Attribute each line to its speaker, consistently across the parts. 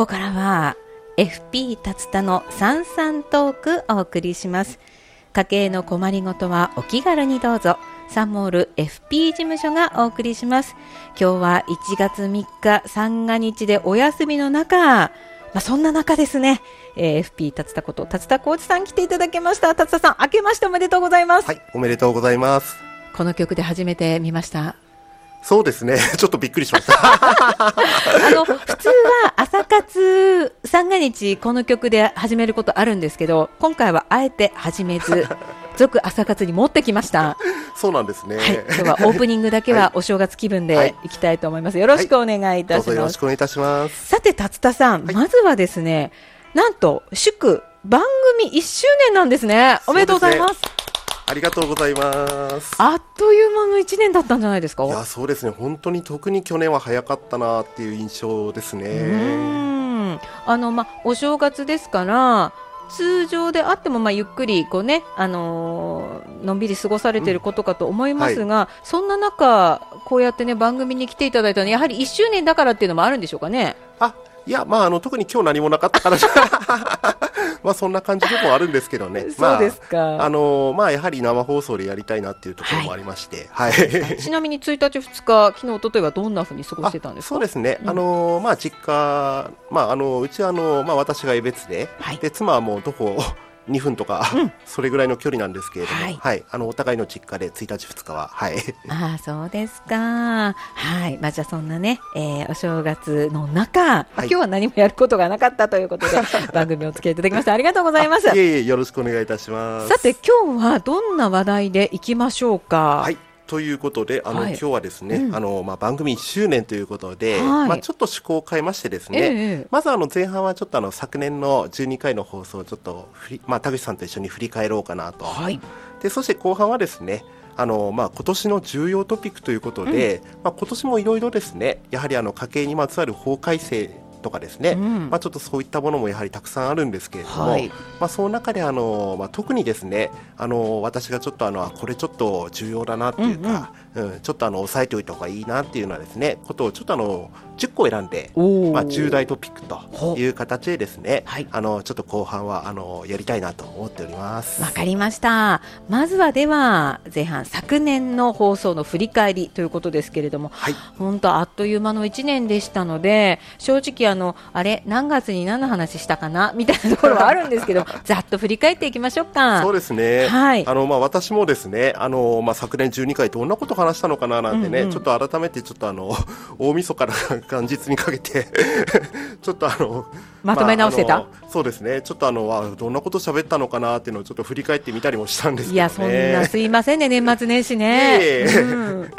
Speaker 1: こからは FP 達田の三々トークお送りします。家計の困りごとはお気軽にどうぞ。サンモール FP 事務所がお送りします。今日は1月3日三が日でお休みの中。まあ、そんな中ですね、えー、FP 達田こと達田浩二さん来ていただきました。達田さん明けましておめでとうございます。
Speaker 2: はいおめでとうございます。
Speaker 1: この曲で初めて見ました
Speaker 2: そうですね。ちょっとびっくりしました。
Speaker 1: あの、普通は朝活三が日この曲で始めることあるんですけど、今回はあえて始めず、続朝活に持ってきました。
Speaker 2: そうなんですね。
Speaker 1: はい、今日はオープニングだけはお正月気分でいきたいと思います。よろしくお願いいたします。はい、
Speaker 2: よろしくお願いいたします。
Speaker 1: さて、達田さん、はい、まずはですね、なんと、祝番組1周年なんですね。おめでとうございます。
Speaker 2: ありがとうございます。
Speaker 1: あっという間の1年だったんじゃないですか？
Speaker 2: いや、そうですね。本当に特に去年は早かったなっていう印象ですね。
Speaker 1: あの、ま、お正月ですから、通常であっても、まあ、ゆっくりこう、ねあのー、のんびり過ごされていることかと思いますが、うんはい、そんな中、こうやって、ね、番組に来ていただいたのはやはり1周年だからっていうのもあるんでしょうかね？
Speaker 2: あいや、まあ、あの特に今日何もなかったから まあそんな感じでもあるんですけどね。
Speaker 1: そうですか。
Speaker 2: まあ、あのまあやはり生放送でやりたいなっていうところもありまして、はい。は
Speaker 1: い、ちなみに1日2日昨日一昨日はどんなふうに過ごしてたんですか？
Speaker 2: そうですね。うん、あのまあ実家まああのうちはあのまあ私が江別で、はい、で妻はもう徒歩2分とか、うん、それぐらいの距離なんですけれども、はい、はい、あのお互いの実家で1日2日は、はい。
Speaker 1: ああ、そうですか。はい、まあじゃあそんなね、えー、お正月の中、はい、今日は何もやることがなかったということで 番組お付き合いいただきましてありがとうございます。
Speaker 2: いえいえよろしくお願いいたします。
Speaker 1: さて今日はどんな話題でいきましょうか？
Speaker 2: はい。ということで、あの、はい、今日はですね、うん、あの、まあ、番組1周年ということで、はい、まあ、ちょっと趣向を変えましてですね、えー、まずあの、前半はちょっとあの、昨年の12回の放送をちょっとまあ、田口さんと一緒に振り返ろうかなと。はい、で、そして後半はですね、あのまあ、今年の重要トピックということで、うん、まあ、今年もいろいろですね、やはりあの家計にまつわる法改正とかですね、うん、まあ、ちょっとそういったものもやはりたくさんあるんですけれども、はい、まあ、その中であの、まあ、特にですねあの私がちょっとあのこれちょっと重要だなっていうか、うん、うん。うん、ちょっとあの押さえておいた方がいいなっていうのはですねことをちょっとあの10個選んで、まあ、重大トピックという形でですね、はい、あのちょっと後半はあのやりたいなと思っております。
Speaker 1: わかりました。まずはでは前半昨年の放送の振り返りということですけれども、はい、本当あっという間の1年でしたので正直あのあれ何月に何の話したかな？みたいなところはあるんですけど ざっと振り返っていきましょうか。
Speaker 2: そうですね、はい、あのまあ私もですねあの、まあ、昨年12回どんなこと話したのかななんてね、うんうん、ちょっと改めてちょっとあの 大晦日から元日にかけて ちょっとあの
Speaker 1: まとめ直してた、ま
Speaker 2: あ、そうですね。ちょっとあのどんなこと喋ったのかなっていうのをちょっと振り返ってみたりもしたんですけど、ね、い
Speaker 1: やそんなすいませんね年末年始ね、うん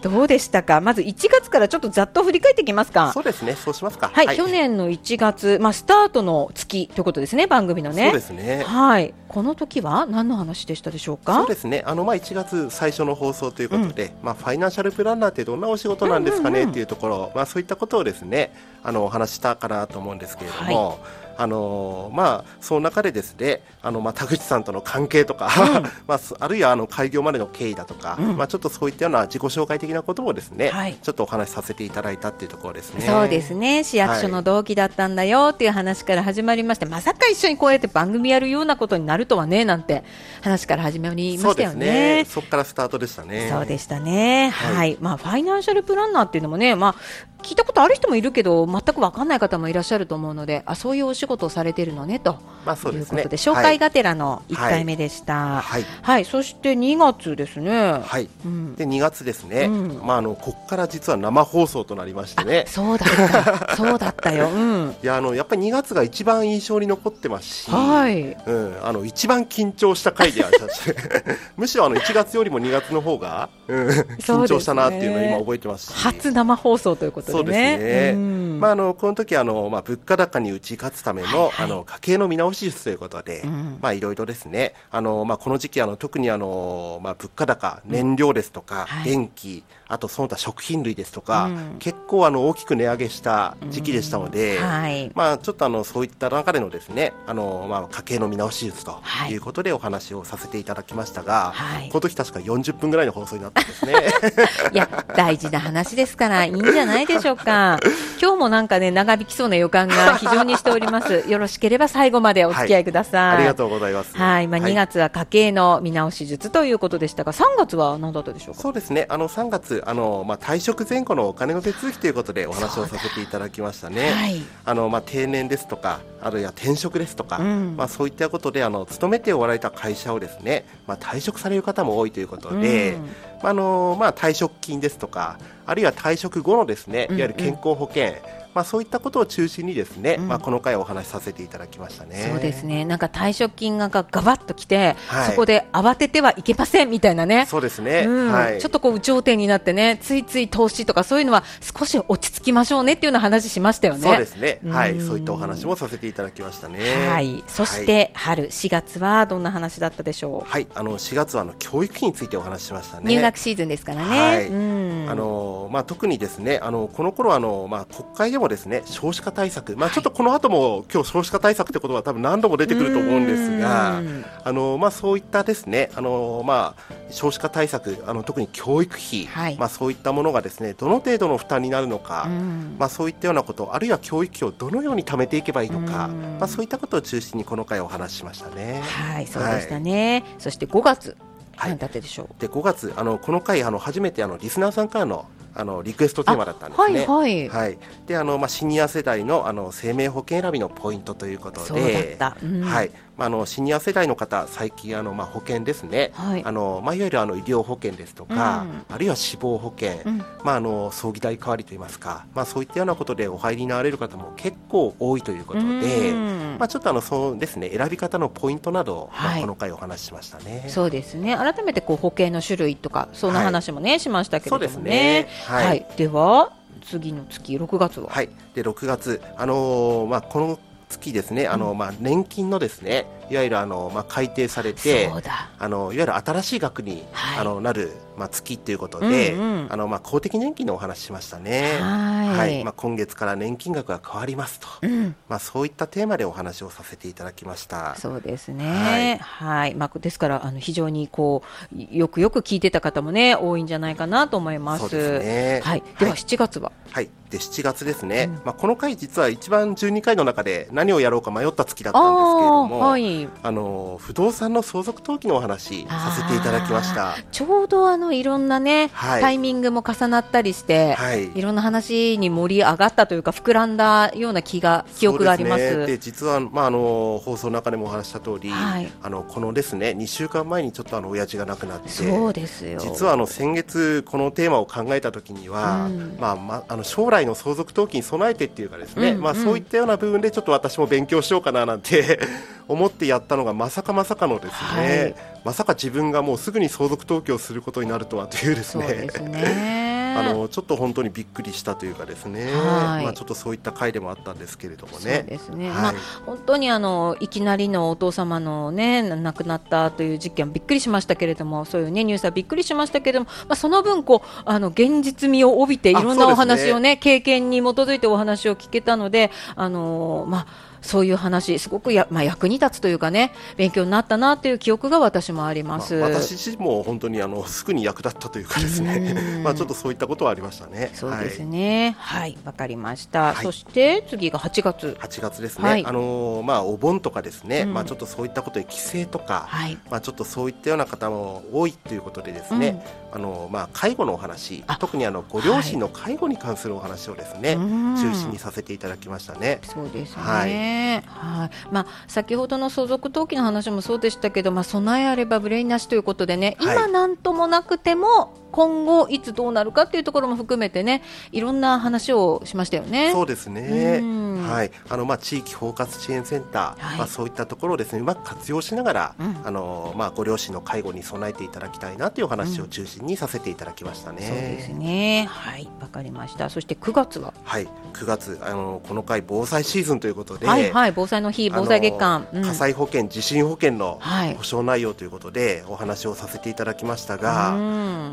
Speaker 1: どうでしたか、まず1月からちょっとざっと振り返っていきますか。
Speaker 2: そうですね、そうしますか。
Speaker 1: はい、はい、去年の1月、まあ、スタートの月ということですね、番組のね。
Speaker 2: そうですね。
Speaker 1: はい、この時は何の話でしたでしょうか？
Speaker 2: そうですね、あの、まあ、1月最初の放送ということで、うん、まあ、ファイナンシャルプランナーってどんなお仕事なんですかね、っていうところ、まあ、そういったことをですね、あの、お話したかなと思うんですけれども。はいあのまあ、その中でですねあの、まあ、田口さんとの関係とか、うん、まあ、あるいはあの開業までの経緯だとか、うん、まあ、ちょっとそういったような自己紹介的なこともですね、はい、ちょっとお話しさせていただいたっていうところですね。
Speaker 1: そうですね。市役所の同期だったんだよっていう話から始まりまして、はい、まさか一緒にこうやって番組やるようなことになるとはねなんて話から始まりましたよね。
Speaker 2: そこ、からスタートでしたね。
Speaker 1: そうでしたね、はい、はい、まあ、ファイナンシャルプランナーっていうのもね、まあ、聞いたことある人もいるけど全く分かんない方もいらっしゃると思うのであそういうお仕事をされているのねと、まあそうですね、いうことで紹介がてらの1回目でした、はい、はい、そして2月ですね。
Speaker 2: はい、うん、で2月ですね、うん、まあ、あのここから実は生放送となりましてね。
Speaker 1: そうだった。そうだったよ、う
Speaker 2: ん、いやあのやっぱり2月が一番印象に残ってますし、はい。うん、あの一番緊張した回でありまし むしろあの1月よりも2月の方が、うん、緊張したなっていうのを今覚えてますし。
Speaker 1: 初生放送ということ
Speaker 2: そうですね。まああのこの時あのまあ物価高に打ち勝つための、はいはい、あの家計の見直し術ということで、うん、まあいろいろですね。あのまあこの時期あの特にあのまあ物価高、燃料ですとか、うん、電気、あとその他食品類ですとか、うん、結構あの大きく値上げした時期でしたので、はい、まあちょっとあのそういった中でのですね、あのまあ家計の見直し術ということでお話をさせていただきましたが、はい、この時確か40分ぐらいの放送になったんですね。
Speaker 1: いや大事な話ですからいいんじゃないでしょうか。今日もなんかね、長引きそうな予感が非常にしております。よろしければ最後までお付き合いください。はい、
Speaker 2: ありがとうございます。
Speaker 1: はい、まあ、2月は家計の見直し術ということでしたが、3月は何だったでしょうか？
Speaker 2: そうですね。あの3月、あのまあ退職前後のお金の手続きということでお話をさせていただきましたね。はい、あのまあ定年ですとか、あるいは転職ですとか、うん、まあそういったことであの勤めておられた会社をですね、まあ退職される方も多いということで、うん、あのまあ退職金ですとか、あるいは退職後のですね、いわゆる健康保険。うんうんまあ、そういったことを中心にですね、うん、まあ、この回お話しさせていただきましたね。
Speaker 1: そうですね。なんか退職金ががばっときて、はい、そこで慌ててはいけませんみたいなね。
Speaker 2: そうですね、
Speaker 1: うん。はい、ちょっとこう有頂天になってねついつい投資とかそういうのは少し落ち着きましょうねっていうような話しましたよね。
Speaker 2: そうですね、はい、そういったお話もさせていただきましたね。
Speaker 1: はい。そして春。4月はどんな話だったでしょ
Speaker 2: う？はい。あの4月はあの教育費についてお話ししましたね。
Speaker 1: 入学シーズンですからね、
Speaker 2: はい、あのまあ特にですねあのこの頃あのまあ国会でもですね少子子化対策、まあ、ちょっとこの後も今日少子化対策ってことは多分何度も出てくると思うんですが、あのまあ、そういったですねあの、まあ、少子化対策あの特に教育費、はい、まあ、そういったものがですねどの程度の負担になるのか、まあ、そういったようなことあるいは教育費をどのように貯めていけばいいのか、まあ、そういったことを中心にこの回お話ししましたね。
Speaker 1: はいそうでしたね、はい、そして5月はい、何だってでしょう。
Speaker 2: で5月あのこの回あの初めてあのリスナーさんからのあのリクエストテーマだったんですね。はい、はい、であのまあシニア世代のあの生命保険選びのポイントということで、うん、はい。まあ、あのシニア世代の方、最近あの、まあ、保険ですね、はい。あのまあ、いわゆるあの医療保険ですとか、うん、あるいは死亡保険、うん、まあ、あの葬儀代代わりといいますか、まあ、そういったようなことでお入りになられる方も結構多いということで、まあ、ちょっとあのそうですね選び方のポイントなど、はい、まあ、この回お話ししましたね。
Speaker 1: そうですね。改めてこう保険の種類とかそんな話もね、はい、しましたけれどもね。そうですね。はい、はい、では次の月6月は？
Speaker 2: はい。で6月。あのー、まあこの月ですね、あのまあ、年金のですねいわゆるあの、まあ、改定されてあのいわゆる新しい額に、はい、あのなる、まあ、月ということで、うんうん、あのまあ、公的年金のお話しましたね。はい、まあ、今月から年金額が変わりますと、うん、まあ、そういったテーマでお話をさせていただきました。
Speaker 1: そうですね。はい、まあ、ですからあの非常にこうよくよく聞いてた方もね多いんじゃないかなと思います。そうですね、はい、では7月は、
Speaker 2: はい。で7月ですね、うん、まあ、この回実は一番12回の中で何をやろうか迷った月だったんですけれども、はい、あの不動産の相続登記のお話させていただきました。
Speaker 1: ちょうどあのいろんなね、はい、タイミングも重なったりして、はい、いろんな話に盛り上がったというか膨らんだような気が記憶があります。
Speaker 2: で、ね、実はまああの放送の中でもお話した通り、はい、あのこのですね2週間前にちょっとあの親父が亡くなって
Speaker 1: そうですよ。
Speaker 2: 実はあの先月このテーマを考えた時には、うん、まあまああの将来の相続登記に備えてっていうかですね、うんうん、まあそういったような部分でちょっと私も勉強しようかななんて思ってやったのがまさかまさかのですね、はい、まさか自分がもうすぐに相続登記をすることになるとはというですね。あのちょっと本当にびっくりしたというかですね、はい、まあちょっとそういった回でもあったんですけれどもね。
Speaker 1: そうですね。はい、まあ本当にあのいきなりのお父様のね亡くなったという事件びっくりしましたけれども、そういうねニュースはびっくりしましたけれども、まあその分こうあの現実味を帯びていろんなお話をね、ね、経験に基づいてお話を聞けたので、あのまあ。そういう話、すごくや、まあ、役に立つというかね、勉強になったなという記憶が私もあります、
Speaker 2: まあ、私自身も本当にあのすぐに役立ったというかですね、まあちょっとそういったことはありましたね。
Speaker 1: そうですね。はい、わ、はい、かりました。はい、そして次が8月。
Speaker 2: 8月ですね。はい、あのー、まあお盆とかですね、うん、まあちょっとそういったことで帰省とか、はい、まあちょっとそういったような方も多いということでですね、うん、あのー、まあ介護のお話、特にあのご両親の介護に関するお話をですね、中心にさせていただきましたね。
Speaker 1: そうですね。はい。まあ、先ほどの相続登記の話もそうでしたけど、まあ、備えあれば憂いなしということでね、今なんともなくても今後いつどうなるかっていうところも含めてねいろんな話をしましたよね。
Speaker 2: そうですね。はい。あのまあ地域包括支援センター、はい、まあそういったところをですねうまく活用しながら、うん、あのまあご両親の介護に備えていただきたいなという話を中心にさせていただきましたね。うん、
Speaker 1: そうですね。はい。わかりました。そして9月は？
Speaker 2: はい。9月あのこの回防災シーズンということで、
Speaker 1: はいはい。防災の日防災月間、
Speaker 2: うん、火災保険地震保険の保証内容ということでお話をさせていただきましたが、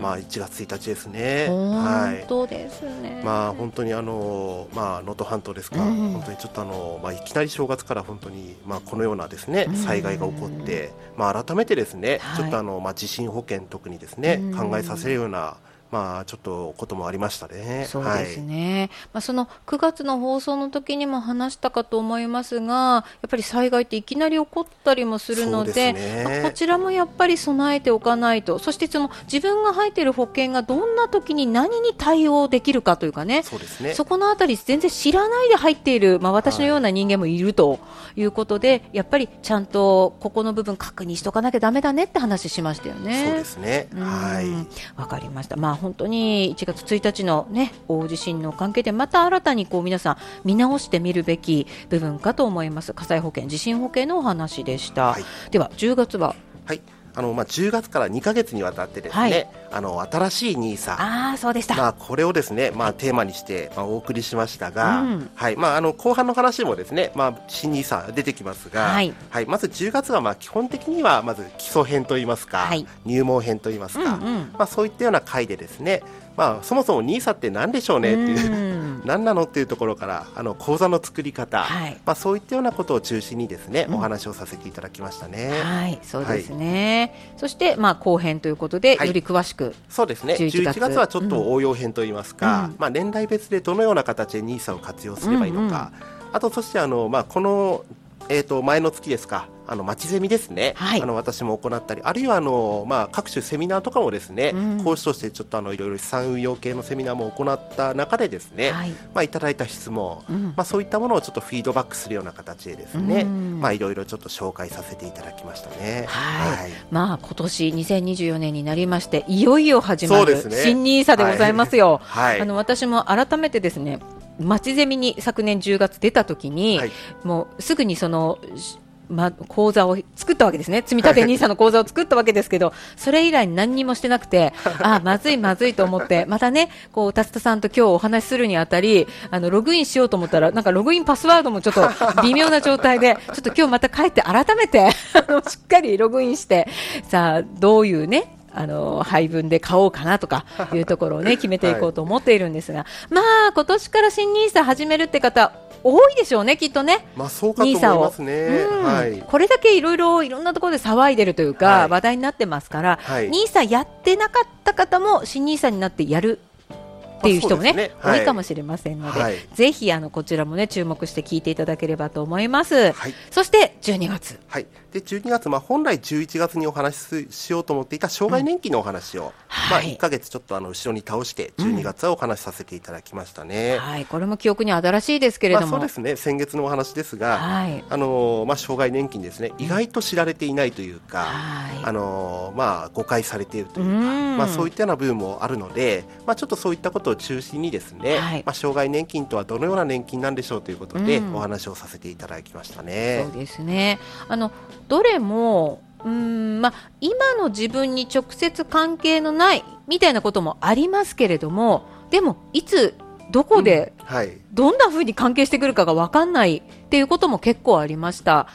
Speaker 2: まあ1月1日ですね。
Speaker 1: はい。本当ですね。
Speaker 2: まあ本当にあのまあ能登半島ですか、うん、本当にちょっとあのまあいきなり正月から本当にまあこのようなですね災害が起こって、まあ改めてですね、ちょっとあのまあ地震保険特にですね、考えさせるようなまあ、ちょっとこともありましたね。
Speaker 1: そうですね。はい、まあ、その9月の放送の時にも話したかと思いますが、やっぱり災害っていきなり起こったりもするので、でね、まあ、こちらもやっぱり備えておかないと、そしてその自分が入っている保険がどんな時に何に対応できるかというかね、
Speaker 2: そうですね。
Speaker 1: そこのあたり全然知らないで入っている、まあ、私のような人間もいるということで、はい、やっぱりちゃんとここの部分確認しとかなきゃだめだねって話しましたよね。
Speaker 2: そうですね。はい。
Speaker 1: わかりました。まあ本当に1月1日のね大地震の関係でまた新たにこう皆さん見直してみるべき部分かと思います。火災保険地震保険のお話でした、はい、では10月は？
Speaker 2: はいあのまあ、10月から2か月にわたってですね、はい、あの新しいニーサ。
Speaker 1: あそうでした、
Speaker 2: まあ、これをですね、まあ、テーマにして、まあ、お送りしましたが、うん、はい。まあ、あの後半の話もですね、まあ、新ニーサ出てきますが、はい、はい、まず10月はまあ基本的にはまず基礎編といいますか、はい、入門編といいますか、うんうん、まあ、そういったような回でですねまあ、そもそも NISA って何でしょうねっていう何なのっていうところからあの口座の作り方、はい、まあ、そういったようなことを中心にですね、うん、お話をさせていただきましたね。
Speaker 1: はいそうですね、はい、そして、まあ、後編ということで、より詳しく
Speaker 2: そうですね。11月 ,11 月はちょっと応用編といいますか、うん、まあ、年代別でどのような形で NISA を活用すればいいのか、うんうん、あとそしてあの、まあ、このえーと、前の月ですか、あの町ゼミですね、はい、あの私も行ったり、あるいはあの、まあ、各種セミナーとかもですね、うん、講師としてちょっとあのいろいろ資産運用系のセミナーも行った中でですね、はい。まあ、いただいた質問、うん、まあ、そういったものをちょっとフィードバックするような形でですね、うん、まあ、いろいろちょっと紹介させていただきましたね。
Speaker 1: はい、はい、まあ、今年2024年になりまして、いよいよ始まる新ニーサでございますよ。はい、あの私も改めてですね町ゼミに昨年10月出た時に、はい、もうすぐにそのま、講座を作ったわけですね、積立 NISA の講座を作ったわけですけど、それ以来何にもしてなくて、あまずいまずいと思って、またね、こう、達田さんと今日お話しするにあたり、あの、ログインしようと思ったら、なんかログインパスワードもちょっと 微妙な状態で、ちょっと今日また帰って改めて、しっかりログインして、さあ、どういうね、あの配分で買おうかなとかいうところをね決めていこうと思っているんですが、はい、まあ今年から新ニーサ始めるって方多いでしょうねきっとね。
Speaker 2: まあそうかと思いますね。はい、
Speaker 1: これだけいろいろいろんなところで騒いでるというか、はい、話題になってますから、はい、ニーサやってなかった方も新ニーサになってやるっていう人もね、ね。はい、多いかもしれませんので、はい、ぜひあのこちらもね注目して聞いていただければと思います。はい、そして12月。
Speaker 2: はい。で12月、まあ、本来11月にお話ししようと思っていた障害年金のお話を、うん、まあ、1か月ちょっとあの後ろに倒して12月はお話しさせていただきましたね、
Speaker 1: うん、はい、これも記憶に新しいですけれども、
Speaker 2: まあ、そうですね。先月のお話ですが、はい。あのまあ、障害年金ですね。意外と知られていないというか、あのまあ、誤解されているというか、まあ、そういったような部分もあるので、まあ、ちょっとそういったことを中心にですね、はい、まあ、障害年金とはどのような年金なんでしょうということで、お話をさせていただきましたね。
Speaker 1: そうですね。あのどれもうんまあ、今の自分に直接関係のないみたいなこともありますけれどもでもいつどこで、うん。はい、どんなふうに関係してくるかが分かんないっていうことも結構ありました。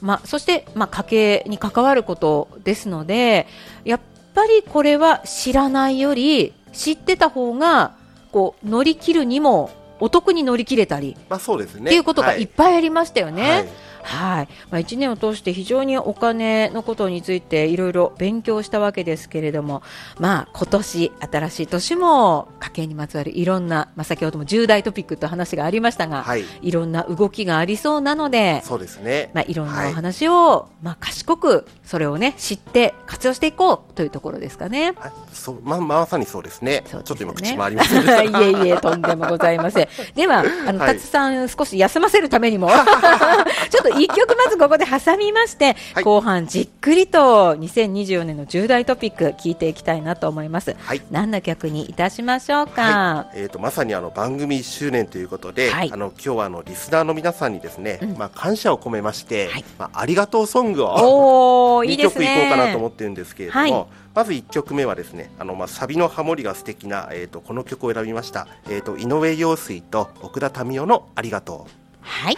Speaker 1: まあ、そして、まあ、家計に関わることですのでやっぱりこれは知らないより知ってた方がこう乗り切るにもお得に乗り切れたり、
Speaker 2: まあそうですね、
Speaker 1: っていうことがい。っぱいありましたよね。はいはいまあ、1年を通して非常にお金のことについていろいろ勉強したわけですけれども、まあ、今年新しい年も家計にまつわるいろんな、まあ、先ほども重大トピックと話がありましたが、はい、いろんな動きがありそうなので
Speaker 2: そうですね、
Speaker 1: まあ、いろんなお話を、はい、まあ、賢くそれを、ね、知って活用していこうというところですかね。
Speaker 2: はい、そうままさにそうですね、ね。ちょっと今、口回りま
Speaker 1: せん いえいえ、とんでもございません。では、あの、はい、達さん、少し休ませるためにも ちょっと一曲まずここで挟みまして、はい、後半じっくりと2024年の重大トピック聞いていきたいなと思います。はい、何の曲にいたしましょうか？は
Speaker 2: い、えっ、ー、とまさにあの番組1周年ということで、はい、あの今日はあのリスナーの皆さんにですね、うん、まあ感謝を込めまして、まあありがとうソングを2曲いこうかなと思ってるんですけれども。まず1曲目はですねあの、まあ、サビのハモリが素敵な、えーと、この曲を選びました、えーと、と井上陽水と奥田民生の「ありがとう」
Speaker 1: はい、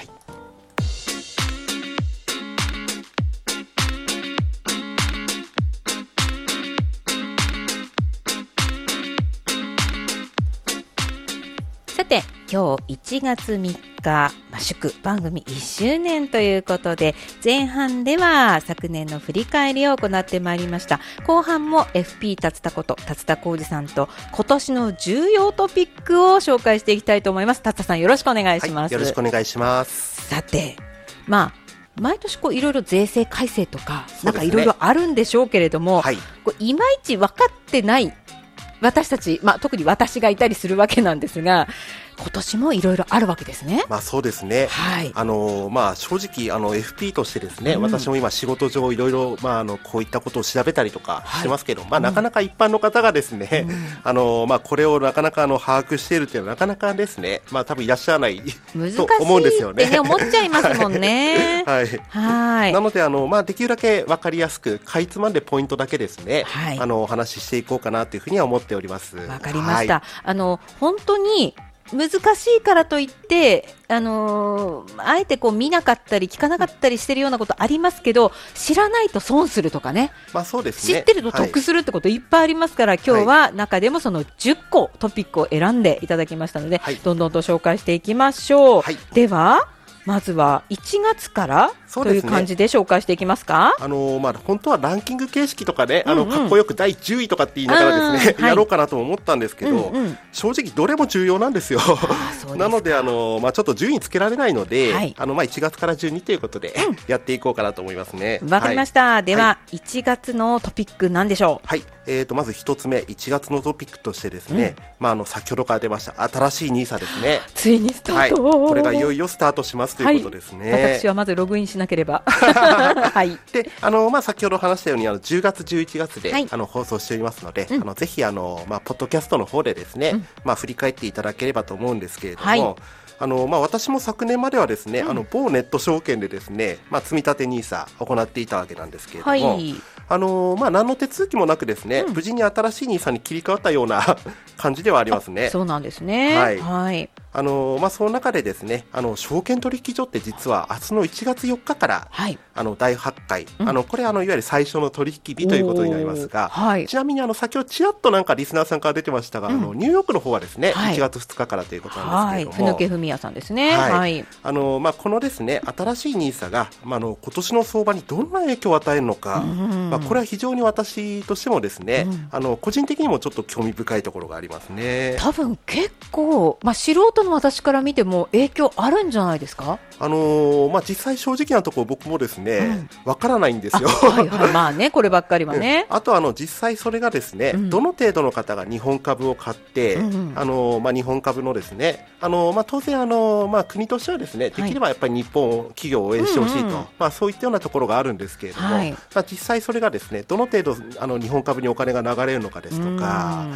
Speaker 1: て今日1月3日、まあ、祝番組1周年ということで、前半では昨年の振り返りを行ってまいりました。後半も FP 達田こと達田浩二さんと今年の重要トピックを紹介していきたいと思います。達田さんよろしくお願いします。はい、
Speaker 2: よろしくお願いします。
Speaker 1: さて、まあ、毎年こういろいろ税制改正とか、ね、なんかいろいろあるんでしょうけれども、はい、こういまいち分かってない私たち、まあ、特に私がいたりするわけなんですが、今年もいろいろあるわけですね。
Speaker 2: まあそうですね。はい。あのまあ正直あの FP としてですね、うん、私も今仕事上いろいろまああのこういったことを調べたりとかしてますけど、はい、まあなかなか一般の方がですね、うん、あのまあこれをなかなかあの把握しているというのはなかなかですね、まあ多分いらっしゃらないと思うんですよね。
Speaker 1: ね思っちゃいますもんね。
Speaker 2: はい。はい。なのであのまあできるだけわかりやすくかいつまんでポイントだけですね、はい、あのお話ししていこうかなというふうには思っております。
Speaker 1: わかりました。はい、あの本当に難しいからといって、あのー、あえてこう見なかったり聞かなかったりしてるようなことありますけど知らないと損するとかね,、
Speaker 2: まあそうです
Speaker 1: ね。知ってると得するってこといっぱいありますから、はい、今日は中でもその10個トピックを選んでいただきましたので、はい、どんどんと紹介していきましょう。はい、ではまずは1月からという感じで紹介していきますか？
Speaker 2: あのー、まあ本当はランキング形式とかね、あのかっこよく第10位とかって言いながらですね、やろうかなと思ったんですけど、うんうん、正直どれも重要なんですよ。なのであのー、まあちょっと順位つけられないので、はい、あのまあ1月から12ということで、うん、やっていこうかなと思いますね。
Speaker 1: わかりました。はい、では、はい、1月のトピックなんでしょ
Speaker 2: う？はい。えーとまず一つ目1月のトピックとしてですね、うん、まああの先ほどから出ました新しいニーサですね。
Speaker 1: ついにスタート、
Speaker 2: これがいよいよスタートしますということですね。
Speaker 1: 私はまずログインしなければ。は
Speaker 2: い。で、あの、まあ、先ほど話したように、あの、10月、11月で、はい、あの、放送しておりますので、うん、あの、ぜひ、あの、まあ、ポッドキャストの方でですね、うん、まあ、振り返っていただければと思うんですけれども、はいあのまあ、私も昨年まではですね、うん、あの某ネット証券でですね、まあ、積立 NISA 行っていたわけなんですけれども、はい、あのまあ、何の手続きもなくですね、うん、無事に新しい NISA に切り替わったような 感じではありますね。
Speaker 1: そうなんですね。はい。はい、
Speaker 2: あのまあ、その中でですね、あの証券取引所って実は明日の1月4日から、はい、あの第8回、うん、あのこれあのいわゆる最初の取引日ということになりますが、はい、ちなみにあの先ほどちらっとなんかリスナーさんから出てましたが、うん、あのニューヨークの方はですね、はい、1月2日からということなんですけれども、はい、
Speaker 1: ふぬけふみやさんですね。はい。
Speaker 2: あのまあこのですね新しいニーサがまああの今年の相場にどんな影響を与えるのか、うん、まあこれは非常に私としてもですね、うん、あの個人的にもちょっと興味深いところがありますね。
Speaker 1: 多分結構まあ素人の私から見ても影響あるんじゃないですか？
Speaker 2: あのー、まあ実際正直なところ僕もですねわ、うん、からないんですよ。
Speaker 1: はいはい、まあねこればっかりはね。
Speaker 2: あとあの実際それがですね、うん、どの程度の方が日本株を買って、うんうん、あのー、まあ日本株のですね、あのー、まあ当然あのまあ国としてはですねできればやっぱり日本企業を応援してほしいと、うんうん、まあそういったようなところがあるんですけれども、はい、まあ実際それがですねどの程度あの日本株にお金が流れるのかですとか。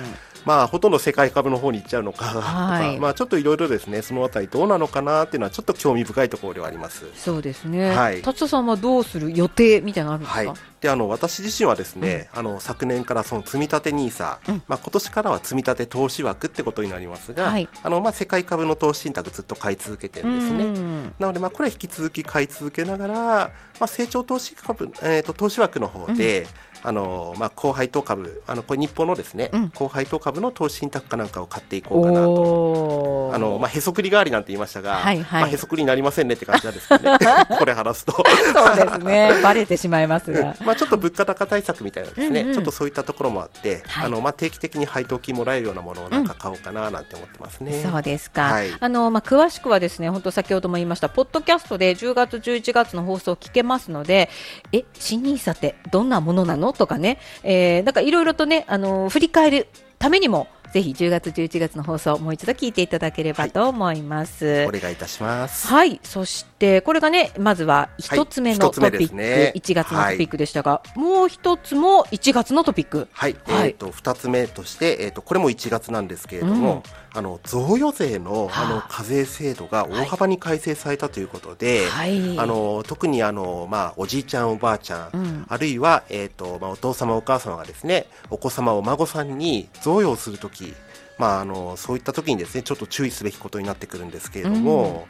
Speaker 2: まあ、ほとんど世界株の方に行っちゃうのかはい、まあ、ちょっといろいろですねそのあたりどうなのかなっていうのはちょっと興味深いところではあります。
Speaker 1: そうですね、はい、達田さんはどうする予定みたいなのあるんですか、はい、
Speaker 2: であの私自身はですね、うん、あの昨年からその積立 NISA、うん、まあ、今年からは積立投資枠ってことになりますが、はい、あのまあ、世界株の投資信託ずっと買い続けてるんですね。なので、まあ、これは引き続き買い続けながら、まあ、成長投資株、えーと、投資枠の方で、うん。あのまあ、高配当株、あのこれ日本のですね、うん、高配当株の投資信託かなんかを買っていこうかなと、あのまあ、へそくり代わりなんて言いましたが、はいはい、まあ、へそくりになりませんねって感じなんですけどね、これ話すと。
Speaker 1: そうですね、ばれてしまいますが。
Speaker 2: まあ、ちょっと物価高対策みたいなですね、うんうん、ちょっとそういったところもあって、はい、あのまあ、定期的に配当金もらえるようなものをなんか買おうかななんて思ってますね。
Speaker 1: うん、そうですか、はい、あのまあ、詳しくはですね、本当先ほども言いました、ポッドキャストで10月、11月の放送を聞けますので、え、新ニーサってどんなものなの？とかね、えー、なんかいろいろとね、あの振り返るためにも、ぜひ10月、11月の放送もう一度聞いていただければと思います。は
Speaker 2: い、お願いいたします。
Speaker 1: はい、そしてこれがね、まずは一つ目のトピック、はいね、1月のトピックでしたが、はい、もう一つも1月のトピック。
Speaker 2: はい、はい、えっ、ー、と二つ目として、えっ、ー、とこれも1月なんですけれども。うんあの贈与税のあ。の課税制度が大幅に改正されたということで、はい、あの特にあの、まあ、おじいちゃん、おばあちゃん、うん、あるいは、えーとまあ、お父様、お母様がですねお子様、お孫さんに贈与をするとき、まあ、あのそういったときにですねちょっと注意すべきことになってくるんですけれども、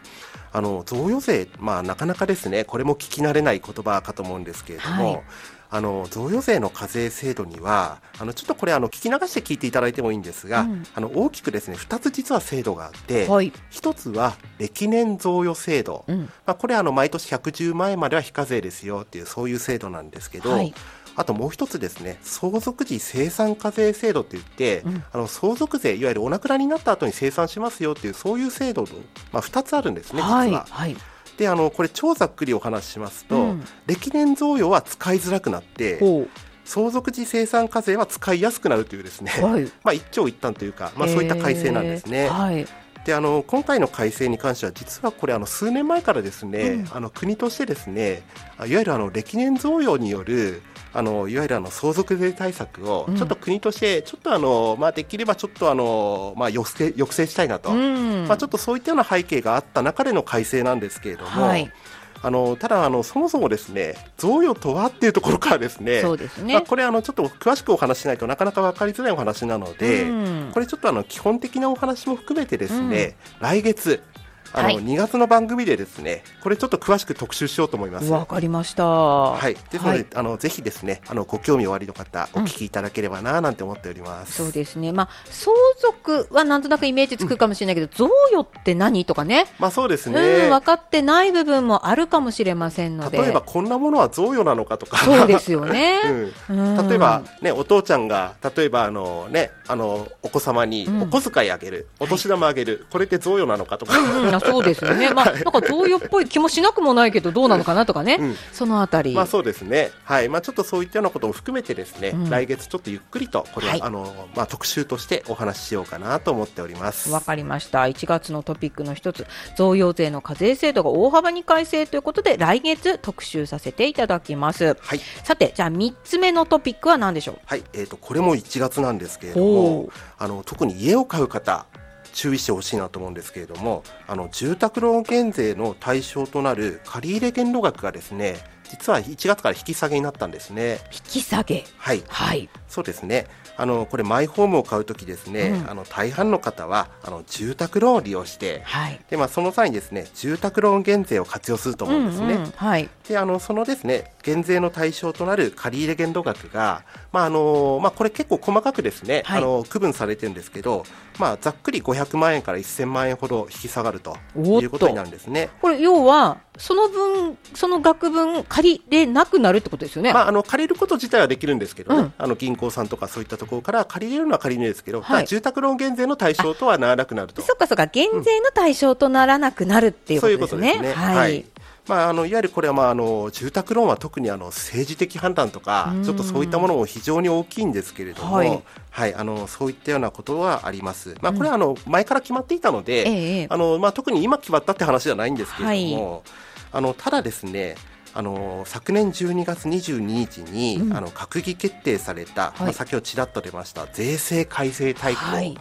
Speaker 2: うん、あの贈与税、まあ、なかなかですねこれも聞き慣れない言葉かと思うんですけれども、はいあの贈与税の課税制度にはあのちょっとこれあの聞き流して聞いていただいてもいいんですが、うん、あの大きくですね2つ実は制度があって、はい、1つは歴年贈与制度、うん、まあ、これあの毎年110万円までは非課税ですよっていうそういう制度なんですけど、はい。あともう一つですね、相続時生産課税制度って言って、うん、あの相続税、いわゆるお亡くなりになった後に生産しますよっていう、そういう制度の、まあ、2つあるんですね、実は。はい、はいであのこれ超ざっくりお話ししますと、うん、歴年贈与は使いづらくなって相続時生産課税は使いやすくなるというですね、はい、まあ一長一短というか、まあ、そういった改正なんですね。はい。であの今回の改正に関しては実はこれあの数年前からですね、うん、あの国としてですねいわゆるあの歴年贈与によるあのいわゆるあの相続税対策をちょっと国としてちょっとあの、まあ、できればちょっとあの、まあ、抑制抑制したいなと、うん、まあ、ちょっとそういったような背景があった中での改正なんですけれども。はい。あのただあの、そもそもですね贈与とはっていうところからですねそうですね、まあ、これあの、ちょっと詳しくお話しないとなかなか分かりづらいお話なので、うん、これちょっとあの基本的なお話も含めてですね、うん、来月あの、はい、2月の番組でですね、これちょっと詳しく特集しようと思います。
Speaker 1: わかりました。
Speaker 2: はい。ですので、はい、あのぜひですね、あのご興味おありの方、お聞きいただければななんて思っております。
Speaker 1: うん、そうですね。まあ相続はなんとなくイメージつくかもしれないけど、うん、贈与って何とかね。
Speaker 2: まあそうですね。
Speaker 1: うん、分かってない部分もあるかもしれませんので。
Speaker 2: 例えばこんなものは贈与なのかとか。
Speaker 1: そうですよね。
Speaker 2: うん、例えばね、お父ちゃんが例えばあのね、あのお子様にお小遣いあげる、お年玉あげる、これって贈与なのかとか。
Speaker 1: うん、そうですよね。まあ、なんか贈与っぽい気もしなくもないけど、どうなのかなとかね、うん、そのあたり。
Speaker 2: まあ、そうですね。はい。まあ、ちょっとそういったようなことも含めてですね、うん、来月ちょっとゆっくりと、これ、はい、あの、まあ、特集としてお話ししようかなと思っております。
Speaker 1: わかりました。1月のトピックの一つ、贈与税の課税制度が大幅に改正ということで、来月特集させていただきます。はい。さて、じゃあ3つ目のトピックは何でしょう？
Speaker 2: はい。えっ、ー、と、これも1月なんですけれども、あの、特に家を買う方、注意してほしいなと思うんですけれどもあの住宅ローン減税の対象となる借入限度額がですね実は1月から引き下げになったんですね。
Speaker 1: 引き下げ。
Speaker 2: はい、はい、そうですねあのこれマイホームを買うときですね、うん、あの大半の方はあの住宅ローンを利用して、はい、でまあその際にですね住宅ローン減税を活用すると思うんですね。うんうん、はい。であのそのですね減税の対象となる借入限度額がまああのまあこれ結構細かくですね、はい、あの区分されてるんですけど、まあざっくり500万円から1000万円ほど引き下がるということになるんですね。
Speaker 1: これ要はその分、その額分借りれなくなるってことですよね？
Speaker 2: まあ、あの借りること自体はできるんですけどね、うん、あの銀行さんとかそういったところから借りれるのは借りれるんですけど、はい、住宅ローン減税の対象とはならなくなると。
Speaker 1: そっかそっか、減税の対象とならなくなるっていうことですね。
Speaker 2: そういうことですね。はい、まあ、あのいわゆるこれは、まあ、あの住宅ローンは特にあの政治的判断とか、ちょっとそういったものも非常に大きいんですけれども、はい、はい、あのそういったようなことはあります。まあ、これはあの前から決まっていたので、あのまあ、特に今決まったって話じゃないんですけれども、はいあのただですねあの昨年12月22日に、うん、あの閣議決定された、はい、まあ、先ほどちらっと出ました税制改正大綱、はい、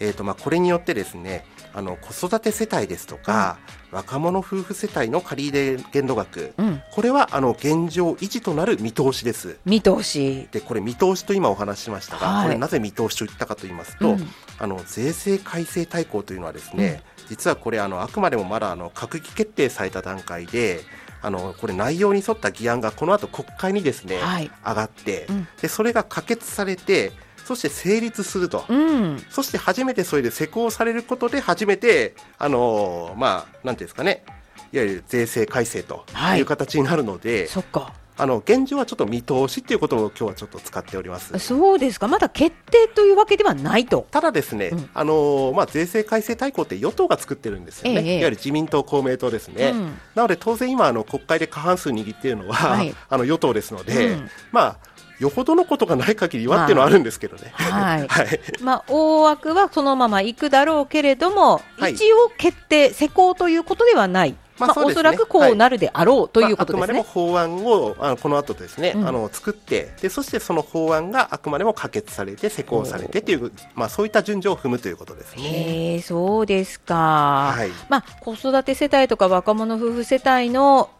Speaker 2: えーとまあ、これによってですねあの子育て世帯ですとか、うん、若者夫婦世帯の借入限度額、うん、これはあの現状維持となる見通しです。
Speaker 1: 見通し。
Speaker 2: でこれ見通しと今お話ししましたが、はい、これなぜ見通しと言ったかと言いますと、うん、あの税制改正大綱というのはですね、実はこれあのあくまでもまだあの閣議決定された段階であのこれ内容に沿った議案がこの後国会にですね、はい、上がって、うん、でそれが可決されてそして成立すると、うん、そして初めてそれで施行されることで初めてあのまあなんていうんですかねいわゆる税制改正とい。う形になるので、はい、
Speaker 1: そっか
Speaker 2: あの現状はちょっと見通しっていうことを今日はちょっと使っております。
Speaker 1: そうですか、まだ決定というわけではないと。
Speaker 2: ただですね、うん、あのまあ、税制改正大綱って与党が作ってるんですよね、ええ、いわゆる自民党、公明党ですね、うん、なので当然今、あの国会で過半数握っているのは、はい、あの与党ですので、うん、まあ、よほどのことがない限りはっていうのはあるんですけどね。
Speaker 1: はい。はい、まあ、大枠はそのままいくだろうけれども、はい、一応決定、施行ということではない。まあ、まあ、おそらくこうなるであろう、ということですね、まあ、あくまでも
Speaker 2: 法案をあのこの後ですね、うん、あの作ってでそしてその法案があくまでも可決されて施行されてという、まあ、そういった順序を踏むということですね。
Speaker 1: へそうですか、はい。まあ、子育て世帯とか若者夫婦世帯の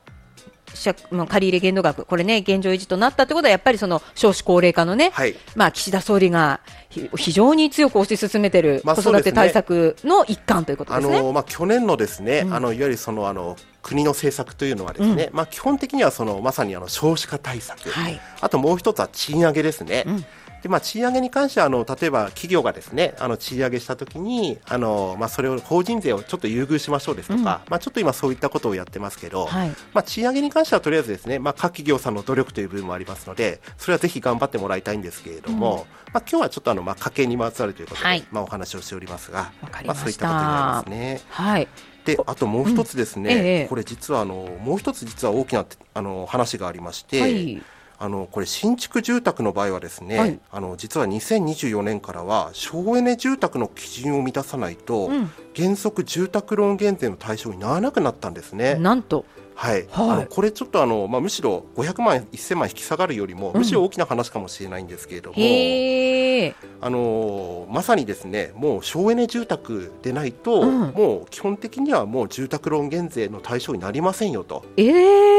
Speaker 1: 借入限度額、これね、現状維持となったということは、やっぱりその少子高齢化のね、はい、まあ岸田総理が非常に強く推し進めている子育て対策の一環ということですね。
Speaker 2: あのまあ去年のですね、うん、あのいわゆるそのあの国の政策というのはですね、うん、まあ、基本的にはそのまさにあの少子化対策、はい、あともう一つは賃上げですね。うんでまあ、賃上げに関してはあの例えば企業がですねあの賃上げしたときにあの、まあ、それを法人税をちょっと優遇しましょうですとか、うん、まあ、ちょっと今そういったことをやってますけど、はい、まあ、賃上げに関してはとりあえずですね、まあ、各企業さんの努力という部分もありますのでそれはぜひ頑張ってもらいたいんですけれども、うん、まあ、今日はちょっとあの、まあ、家計にまつわるということで、はい、まあ、お話をしておりますがまあ、そういったことになりますね。はい。であともう一つですね、うん。ええ、これ実はあのもう一つ実は大きなあの話がありまして、はいあのこれ新築住宅の場合はですね、はい、あの実は2024年からは省エネ住宅の基準を満たさないと、うん、原則住宅ローン減税の対象にならなくなったんですね。
Speaker 1: なんと
Speaker 2: はい、はい、あのこれちょっとあの、まあ、むしろ500万、1000万引き下がるよりも、むしろ大きな話かもしれないんですけれども、うん、あのまさにですねもう省エネ住宅でないと、うん、もう基本的にはもう住宅ローン減税の対象になりませんよと。
Speaker 1: え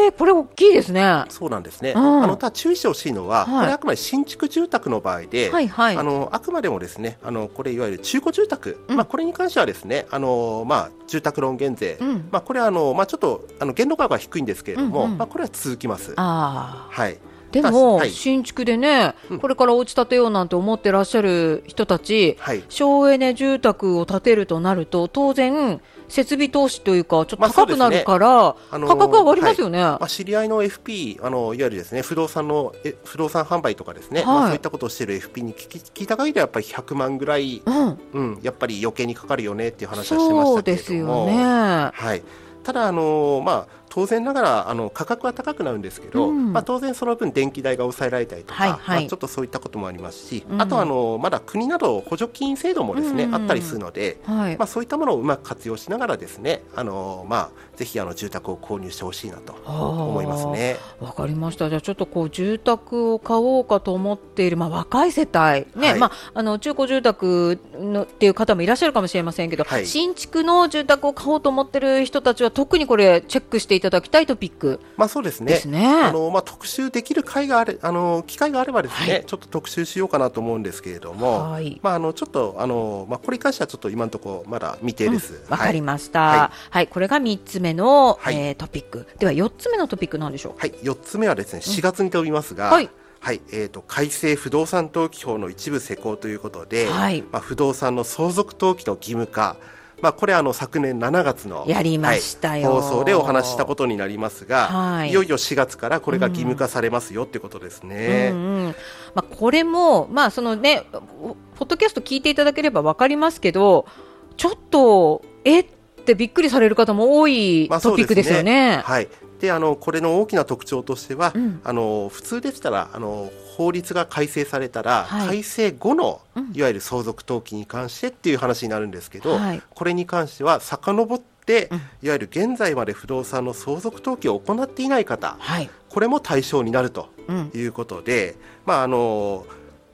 Speaker 1: ー、これ大きいですね。
Speaker 2: そうなんですね。うん、あのただ注意してほしいのは、はい、これあくまで新築住宅の場合で、はいはい、あのあくまでもですねあのこれいわゆる中古住宅、まあこれに関してはですねあのまあ住宅ローン減税、まあこれはあのまあちょっとあの限度額が低いんですけれども、うんうん、まあ、これは続きます。
Speaker 1: あはい。でも、はい、新築でね、これからお家建てようなんて思ってらっしゃる人たち、はい、省エネ住宅を建てるとなると、当然、設備投資というか、ちょっと高くなるから、まあねあのー、価格上がりますよね、はい、ま
Speaker 2: あ、知り合いの FP、あのいわゆるですね不動産のえ不動産販売とかですね、はい、まあ、そういったことをしている FP に聞き聞いた限りは、やっぱり100万ぐらい、うん、うん、やっぱり余計にかかるよねっていう話はしてましたけれども。そうですよね。はい。ただ、あのまあ、当然ながらあの価格は高くなるんですけど、うん、まあ、当然その分電気代が抑えられたりとか、はいはい、まあ、ちょっとそういったこともありますし、うん、あとあのまだ国など補助金制度もですね、うん、あったりするので、はい、まあ、そういったものをうまく活用しながらですねあの、まあ、ぜひあの住宅を購入してほしいなと思いますね。
Speaker 1: わかりました。じゃあちょっとこう住宅を買おうかと思っている、まあ、若い世帯、ね、はい、まあ、あの中古住宅のっていう方もいらっしゃるかもしれませんけど、はい、新築の住宅を買おうと思っている人たちは特にこれチェックしていただきたいトピックク、
Speaker 2: まあそうですね。すねあのまあ特集できる会があれあの機会があればですね、はい、ちょっと特集しようかなと思うんですけれども、はい、まああのちょっとあのまあこれに関してはちょっと今のところまだ未定です。
Speaker 1: わ、うん、かりました。はい、はい、これが三つ目の、はい、えー、トピック。では四つ目のトピックなんでしょう。
Speaker 2: はい、四つ目はですね四月に飛びますが。うん、はい。はい、えっ、ー、と改正不動産登記法の一部施行ということで、はい、まあ不動産の相続登記の義務化。まあ、これあの昨年7月の
Speaker 1: やりましたよ、
Speaker 2: はい、放送でお話したことになりますが、はい、いよいよ4月からこれが義務化されますよってことですね。うんうん。うん、
Speaker 1: まあ、これも、まあそのね、ポッドキャスト聞いていただければ分かりますけどちょっとえ？ってびっくりされる方も多いトピックですよね。
Speaker 2: ね。はい。であのこれの大きな特徴としては、うん、あの普通でしたらあの法律が改正されたら、はい、改正後の、いわゆる相続登記に関してっていう話になるんですけど、はい、これに関しては遡って、うん、いわゆる現在まで不動産の相続登記を行っていない方、はい、これも対象になるということで、うん、まああの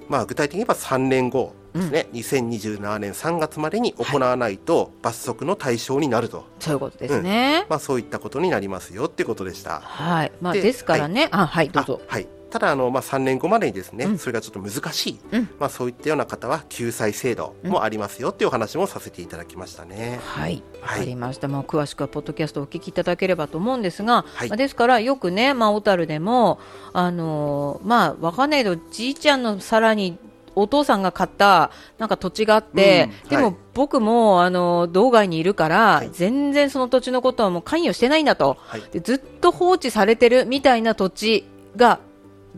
Speaker 2: まあ、具体的に言えば3年後ですね、うん、2027年3月までに行わないと罰則の対象になると、はい、
Speaker 1: そういうことですね、
Speaker 2: うん、まあ、そういったことになりますよってことでした。
Speaker 1: はい。まあ、でですからね、はい、あはい。どうぞ。
Speaker 2: はいただあの、まあ、3年後までにですね、うん、それがちょっと難しい、うん、まあ、そういったような方は救済制度もありますよっていうお話もさせていただきましたね。
Speaker 1: はい、わ、かりました。もう詳しくはポッドキャストをお聞きいただければと思うんですが、はい、まあ、ですからよくね、まあ、小樽でもあのー、まあわかんないけどじいちゃんのさらにお父さんが買ったなんか土地があって、うん、でも僕もあの道外にいるから、はい、全然その土地のことはもう関与してないんだと、はい、ずっと放置されてるみたいな土地が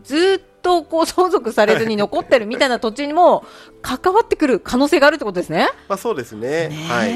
Speaker 1: ずっとこう相続されずに残ってるみたいな土地にも 関わってくる可能性があるってことですね。
Speaker 2: まあそうですね。ねはい。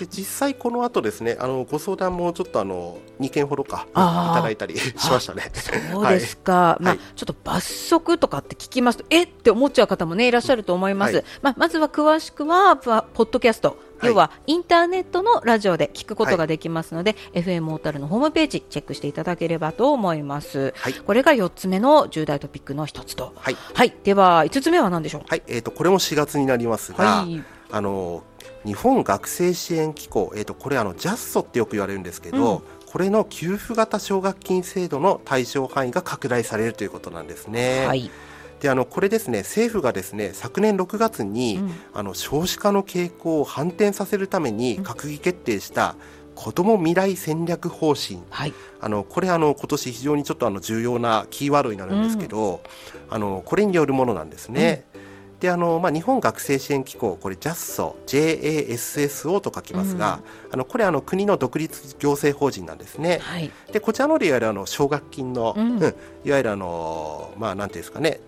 Speaker 2: で実際この後ですね、あのご相談もちょっとあの二件ほどかいただいたり しましたね。
Speaker 1: そうですか。はい、まあ、ちょっと罰則とかって聞きますとえ？って思っちゃう方もねいらっしゃると思います。はい、まあまずは詳しくはポッドキャスト要はインターネットのラジオで聞くことができますので、はい、FM モータルのホームページチェックしていただければと思います。はい、これが4つ目の重大トピックの一つと。はい。はい、では5つ目は何でしょう？
Speaker 2: はい。えっ、ー、とこれも4月になりますが、はい、あの日本学生支援機構えっ、ー、とこれあのジャスソってよく言われるんですけど。うんこれの給付型奨学金制度の対象範囲が拡大されるということなんですね。はい、であのこれですね政府がですね昨年6月に、うん、あの少子化の傾向を反転させるために閣議決定した子ども未来戦略方針、はい、あのこれあの今年非常にちょっとあの重要なキーワードになるんですけど、うん、あのこれによるものなんですね。うん。であのまあ、日本学生支援機構、これ JASSO、JASSO と書きますが、うん、あのこれあの国の独立行政法人なんですね。はい、でこちらのでいわゆるあの奨学金の、うん、うん、いわゆるあのまあなんていうんですかね、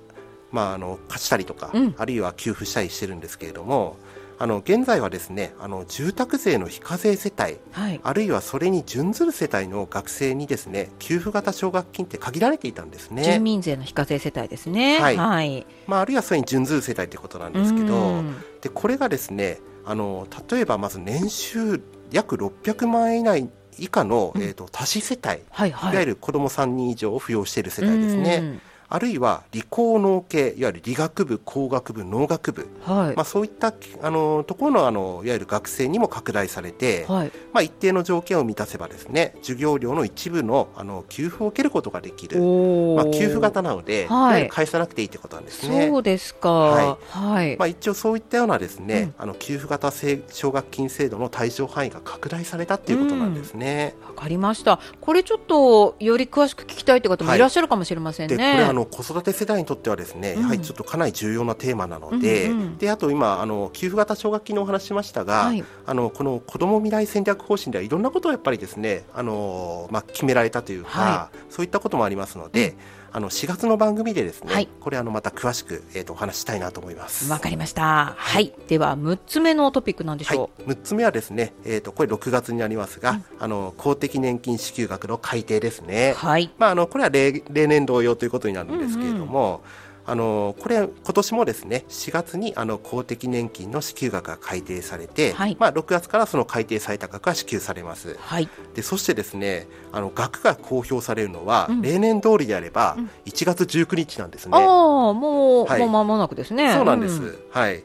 Speaker 2: まああの貸したりとか、うん、あるいは給付したりしてるんですけれども。あの現在はですねあの住宅税の非課税世帯、はい、あるいはそれに準ずる世帯の学生にですね給付型奨学金って限られていたんですね。
Speaker 1: 住民税の非課税世帯ですね。
Speaker 2: はい、はい、まあ、あるいはそれに準ずる世帯ということなんですけどでこれがですねあの例えばまず年収約600万円以内以下の、うん、えーと、多子世帯、はいはい、いわゆる子ども3人以上を扶養している世帯ですね。あるいは理工農系いわゆる理学部工学部農学部、はい、まあ、そういったあのところのあのいわゆる学生にも拡大されて、はい、まあ、一定の条件を満たせばですね授業料の一部のあの給付を受けることができる、まあ、給付型なので、はい、返さなくていいということなんですね。
Speaker 1: そうですか、はい。
Speaker 2: まあ、一応そういったようなですね、うん、あの給付型奨学金制度の対象範囲が拡大されたっていうことなんですね。
Speaker 1: わ、うん、かりました。これちょっとより詳しく聞きたいという方もい。らっしゃるかもしれませんね。
Speaker 2: の子育て世代にとってはですね、やはりちょっとかなり重要なテーマなので、うんうん、であと今あの給付型奨学金のお話しましたが、はい、あのこの子ども未来戦略方針ではいろんなことをやっぱりですねあのまあ決められたというか、はい、そういったこともありますので。うんあの4月の番組でですね、はい、これあのまた詳しく、えーと、お話したいなと思います。
Speaker 1: わかりました、はい、では6つ目のトピックなんでしょ
Speaker 2: う、はい、6つ目はですね、えーと、これ6月になりますが、うん、あの公的年金支給額の改定ですね、はい。まあ、あのこれは例例年同様ということになるんですけれども、うんうんあのこれ今年もですね4月にあの公的年金の支給額が改定されて、はい、まあ、6月からその改定された額が支給されます、はい、でそしてですねあの額が公表されるのは、うん、例年通りであれば1月19日なんですね、
Speaker 1: ああもう、はい、もう間もなくですね。
Speaker 2: そうなんです、うん、はい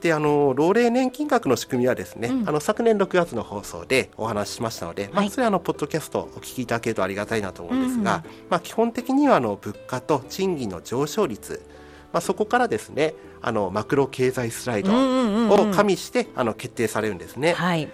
Speaker 2: であの老齢年金額の仕組みはですね、うん、あの昨年6月の放送でお話ししましたので、はい、まあ、それはあのポッドキャストお聞きいただけるとありがたいなと思うんですが、うん、まあ、基本的にはあの物価と賃金の上昇率まあ、そこからですねあのマクロ経済スライドを加味して、あの決定されるんですね。はい。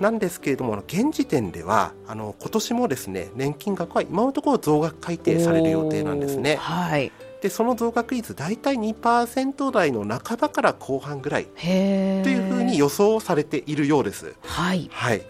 Speaker 2: なんですけれども、現時点では、あの今年もですね年金額は今のところ増額改定される予定なんですね。はい、でその増額率大体2%台の半ばから後半ぐらいというふうに予想されているようです。はい、はい。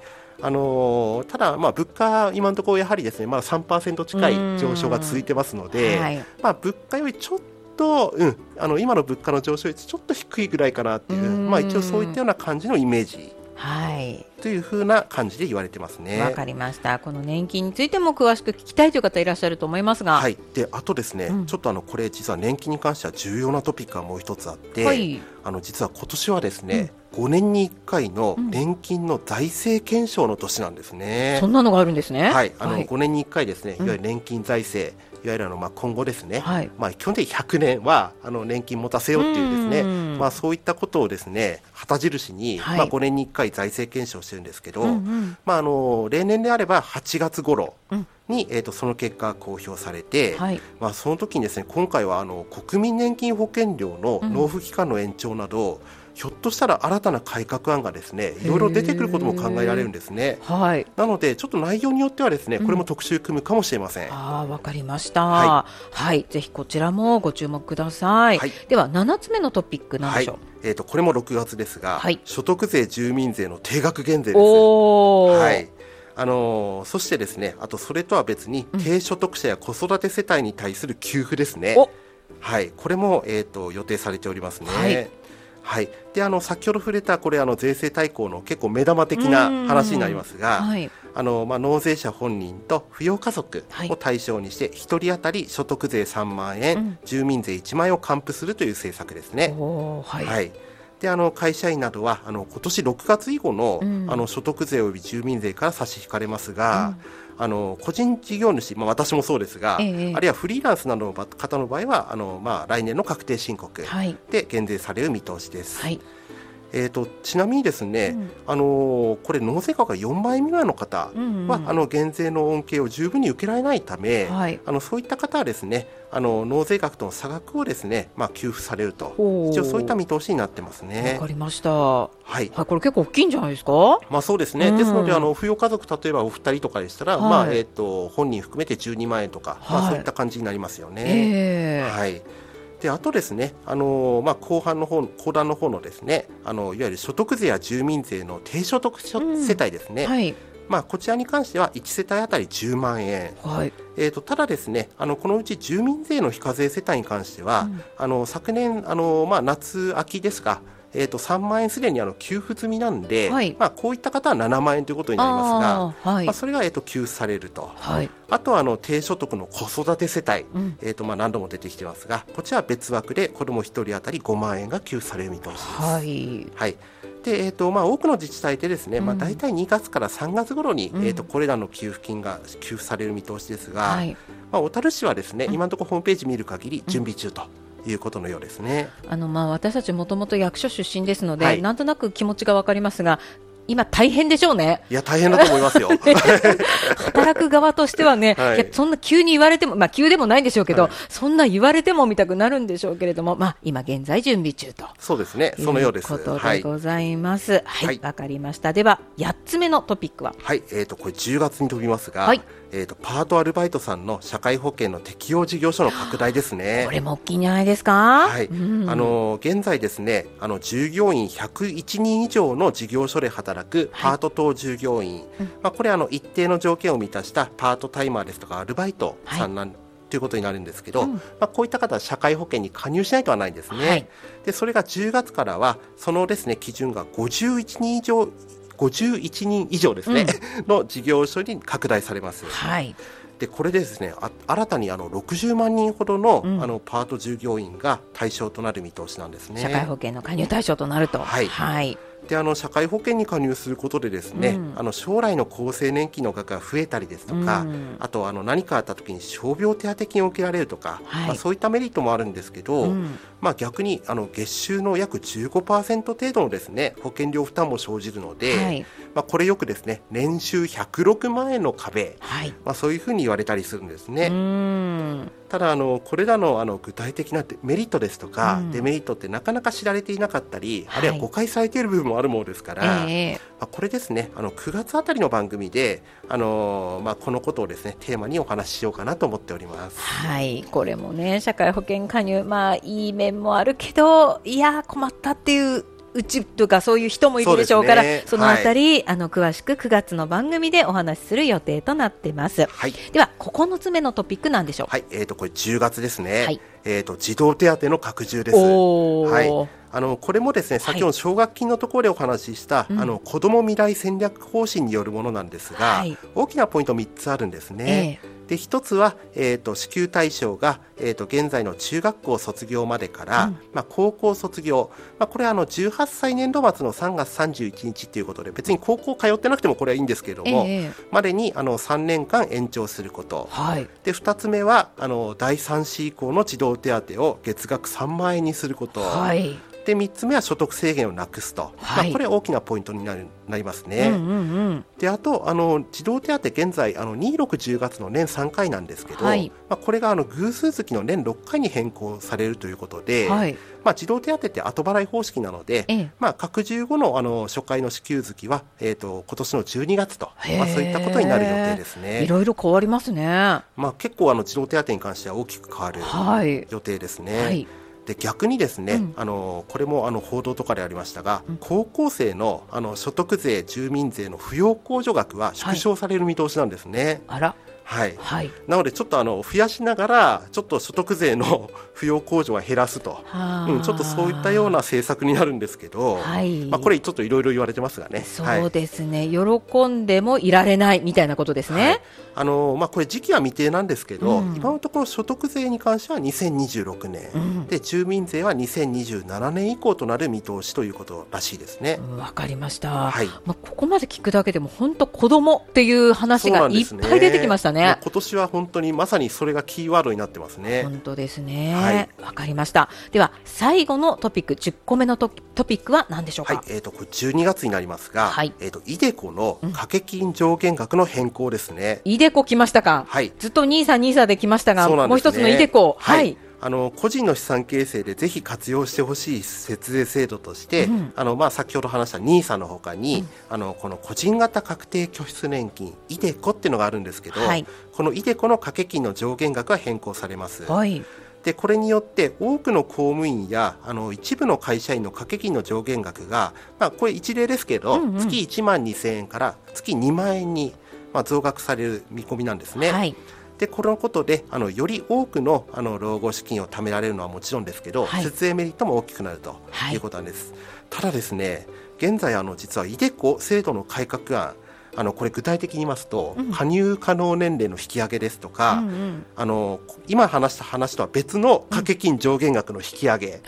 Speaker 2: あのー、ただ、まあ、物価、今のところやはりですね、まだ3%近い上昇が続いてますので、はい、まあ、物価よりちょっと、うん、あの今の物価の上昇率ちょっと低いぐらいかなっていう、まあ、一応そういったような感じのイメージ。はい、というふうな感じで言われてますね。
Speaker 1: わかりました。この年金についても詳しく聞きたいという方いらっしゃると思いますが。
Speaker 2: はい。で、あとですね、うん、ちょっとあのこれ実は年金に関しては重要なトピックがもう一つあって、はい、あの実は今年はですね、うん、5年に1回の年金の財政検証の年なんですね。
Speaker 1: そんなのがあるんですね。
Speaker 2: はい。あの、はい、5年に1回ですね、いわゆる年金財政、いわゆるあのまあ今後ですね、はい、まあ基本的に100年はあの年金持たせようっていうですね、まあそういったことをですね旗印に、はい、まあ5年に1回財政検証してるんですけど、うんうん、まああの例年であれば8月頃。に、えーと、その結果が公表されて、はい、まあ、その時にですね今回はあの国民年金保険料の納付期間の延長など、うんひょっとしたら新たな改革案がですねいろいろ出てくることも考えられるんですね。はい、なのでちょっと内容によってはですねこれも特集組むかもしれません。うん、
Speaker 1: あわかりました、はい、はい、ぜひこちらもご注目ください。はい、では7つ目のトピックなんでしょう。
Speaker 2: えっ、ー、とこれも6月ですが、はい、所得税住民税の定額減税です。はい。あのー、そしてですねあとそれとは別に、低所得者や子育て世帯に対する給付ですね。はい、これも、えーと予定されておりますね。はいはい、であの先ほど触れたこれあの税制大綱の結構目玉的な話になりますが、はい、あのまあ、納税者本人と扶養家族を対象にして、1人当たり所得税3万円、うん、住民税1万円を還付するという政策ですね。はい、はいであの会社員などはあの今年6月以降のうん、あの所得税および住民税から差し引かれますが、うん。あの個人事業主、まあ、私もそうですが、ええ、あるいはフリーランスなどの方の場合はあの、まあ、来年の確定申告で減税される見通しです。はいえーと、ちなみにですね、うん、あのー、これ納税額が4万円未満の方は、うんうん、あの減税の恩恵を十分に受けられないため、はい、あのそういった方はですねあの納税額との差額をですね、まあ、給付されると。一応そういった見通しになってますね。
Speaker 1: わかりました、はい、はい、これ結構大きいんじゃないですか、
Speaker 2: まあ、そうですね、うん、ですのであの扶養家族例えばお二人とかでしたら、はい、まあえーと、本人含めて12万円とか、まあ、そういった感じになりますよね。えー、はいであとですね、あのー、まあ、後半の方後段の方のですねあのいわゆる所得税や住民税の低所得世帯ですね、うんはい、まあ、こちらに関しては1世帯当たり10万円、はい、えーと、ただですねあのこのうち住民税の非課税世帯に関しては、うん、あの昨年あの、まあ、夏秋ですがえーと、3万円すでにあの給付済みなんで、はい、まあ、こういった方は7万円ということになりますが、はい、まあ、それが、えーと、給付されると、はい、あとはあの低所得の子育て世帯、うん、えーとまあ、何度も出てきてますがこちらは別枠で子ども1人当たり5万円が給付される見通しです。はい。はい。でえーとまあ、多くの自治体でですね、うん、まあ、大体2月から3月頃に、うん、えーと、これらの給付金が給付される見通しですが、はい、まあ、小樽市はですね、今のところホームページ見る限り準備中と。いうことのようですね。
Speaker 1: あのまあ私たちもともと役所出身ですので、はい、なんとなく気持ちがわかりますが、今大変でしょうね。
Speaker 2: いや、大変だと思いますよ。
Speaker 1: 働く側としてはね、はい、いや、そんな急に言われても、まあ急でもないんでしょうけど、はい、そんな言われても見たくなるんでしょうけれども、まあ今現在準備中と。
Speaker 2: そうですね、そのようです。
Speaker 1: ことでございます。はい、わ、はい、かりました。では、8つ目のトピックは？
Speaker 2: はい、えっ、ー、と、これ10月に飛びますが、はい、えーと、パートアルバイトさんの社会保険の適用事業所の拡大ですね。
Speaker 1: これも大きいんじゃないですか？
Speaker 2: はい、うん、あの現在ですね、あの従業員101人以上の事業所で働くパート等従業員、はい、まあこれあの一定の条件を満たしたパートタイマーですとかアルバイトさんなん、はい。ということになるんですけど、うん、まあ、こういった方は社会保険に加入しないとはないんですね。はい、でそれが10月からはそのですね基準が51人以上51人以上ですね、うん、の事業所に拡大されます。はい。でこれでですね新たにあの60万人ほどのうん、あのパート従業員が対象となる見通しなんですね。
Speaker 1: 社会保険の加入対象となると。
Speaker 2: はい、はいであの社会保険に加入することでですね、うん、あの将来の厚生年金の額が増えたりですとか、うん、あとあの何かあった時に傷病手当金を受けられるとか、はい、まあ、そういったメリットもあるんですけど、うん、まあ、逆にあの月収の約15%程度のですね保険料負担も生じるので、はい、まあ、これよくですね年収106万円の壁、はい、まあ、そういうふうに言われたりするんですね。ただあのこれらのあの具体的なメリットですとか、デメリットってなかなか知られていなかったり、あるいは誤解されている部分もあるものですから、えー、まあ、これですねあの9月あたりの番組であの、まあ、このことをですねテーマにお話ししようかなと思っております。
Speaker 1: はい。これもね社会保険加入まあいい面もあるけどいや困ったっていううちとかそういう人もいるでしょうから、そ、ね,、のあたり、はい、あの詳しく9月の番組でお話しする予定となってます。はい、では9つ目のトピックなんでしょう。
Speaker 2: はい、えっ、ー、とこれ10月ですね。はい、えっ、ー、と児童手当の拡充です。はい。あのこれもですね先ほど奨学金のところでお話しした、はい、あの子ども未来戦略方針によるものなんですが、はい、大きなポイント3つあるんですね。えーで一つは、えーと、支給対象が、えーと、現在の中学校卒業までから、うん、まあ、高校卒業、まあ、これはあの18歳年度末の3月31日ということで別に高校通ってなくてもこれはいいんですけれども、えー、までにあの3年間延長すること、はい、で2つ目はあの第3子以降の児童手当を月額3万円にすること。はいで3つ目は所得制限をなくすと、はい、まあ、これ大きなポイントになるなりますね。うんうんうん、であとあの児童手当現在あの2610月の年3回なんですけど、はい、まあ、これがあの偶数月の年6回に変更されるということで、はい、まあ、児童手当って後払い方式なので、ええ、まあ、拡充後のあの初回の支給月は、えーと、今年の12月と、まあ、そういったことになる予定ですね。
Speaker 1: いろいろ変わりますね。ま
Speaker 2: あ、結構あの児童手当に関しては大きく変わる予定ですね。はいで逆にですね、うん、あのこれもあの報道とかでありましたが、うん、高校生のあの所得税、住民税の扶養控除額は縮小される見通しなんですね。
Speaker 1: はい、あら
Speaker 2: はい、はい、なのでちょっとあの増やしながらちょっと所得税の扶養控除は減らすと、うん、ちょっとそういったような政策になるんですけど、はい、まあ、これちょっといろいろ言われてますがね。
Speaker 1: そうですね、はい、喜んでもいられないみたいなことですね、はい、
Speaker 2: あのまあ、これ時期は未定なんですけど、うん、今のところ所得税に関しては2026年、うん、で住民税は2027年以降となる見通しということらしいですね。
Speaker 1: わ、かりました、はい。まあ、ここまで聞くだけでも本当子供っていう話がいっぱい出てきましたねね。
Speaker 2: 今年は本当にまさにそれがキーワードになってますね。
Speaker 1: 本当ですね。わ、はい、かりました。では最後のトピック10個目のトトピックは何でしょうか？
Speaker 2: はい、えっ、ー、とこれ12月になりますが、はい、えっ、ー、とイデコの掛け金上限額の変更ですね。
Speaker 1: イデコ来ましたか？はい。ずっとニーサニーサで来ましたが、ね、もう一つのイデコ。はい、はい
Speaker 2: あの個人の資産形成でぜひ活用してほしい節税制度として、うん、あのまあ、先ほど話した NISA のほかに、うん、あのこの個人型確定拠出年金 iDeCo っていうのがあるんですけど、はい、この iDeCo の掛け金の上限額が変更されます。はい。でこれによって多くの公務員やあの一部の会社員の掛け金の上限額が、まあ、これ一例ですけど、うんうん、月1万2000円から月2万円に、まあ、増額される見込みなんですね。はいでこのことであのより多くのあの老後資金を貯められるのはもちろんですけど、はい、節税メリットも大きくなるとい。うことなんです、はい、ただですね現在あの実は iDeCo 制度の改革案あのこれ具体的に言いますと、うん、加入可能年齢の引き上げですとか、うんうん、あの今話した話とは別の掛け金上限額の引き上げ、うん、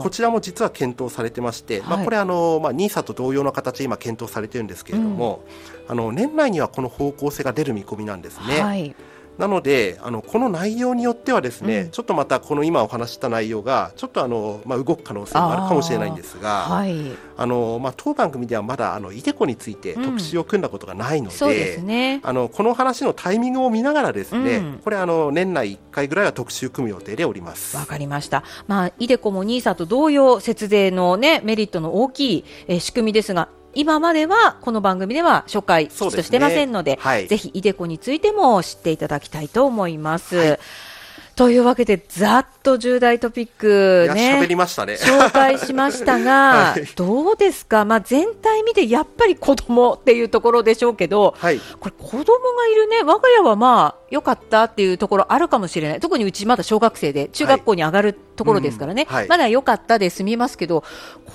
Speaker 2: こちらも実は検討されてまして、はい、まあ、これあの、まあ、NISA と同様の形で今検討されてるんですけれども、うん、あの年内にはこの方向性が出る見込みなんですね。はいなのであのこの内容によってはですね、うん、ちょっとまたこの今お話した内容がちょっとあの、まあ、動く可能性もあるかもしれないんですがはい、あのまあ、当番組ではまだあのイデコについて特集を組んだことがないのでうん、ね、あのこの話のタイミングを見ながらですね、うん、これあの年内1回ぐらいは特集組む予定でおります。
Speaker 1: わかりました、まあ、イデコも NISA と同様節税の、ね、メリットの大きい、えー、仕組みですが今まではこの番組では初回としてませんので、でね。はい、ぜひイデコについても知っていただきたいと思います。はい。というわけで、ざっと重大トピックね、
Speaker 2: 喋りましたね。
Speaker 1: 紹介しましたが、はい、どうですか、まあ、全体見てやっぱり子供っていうところでしょうけど、はい、これ、子供がいるね、我が家はまあ、良かったっていうところあるかもしれない、特にうちまだ小学生で、中学校に上がるところですからね、はい。うん、まだ良かったで済みますけど、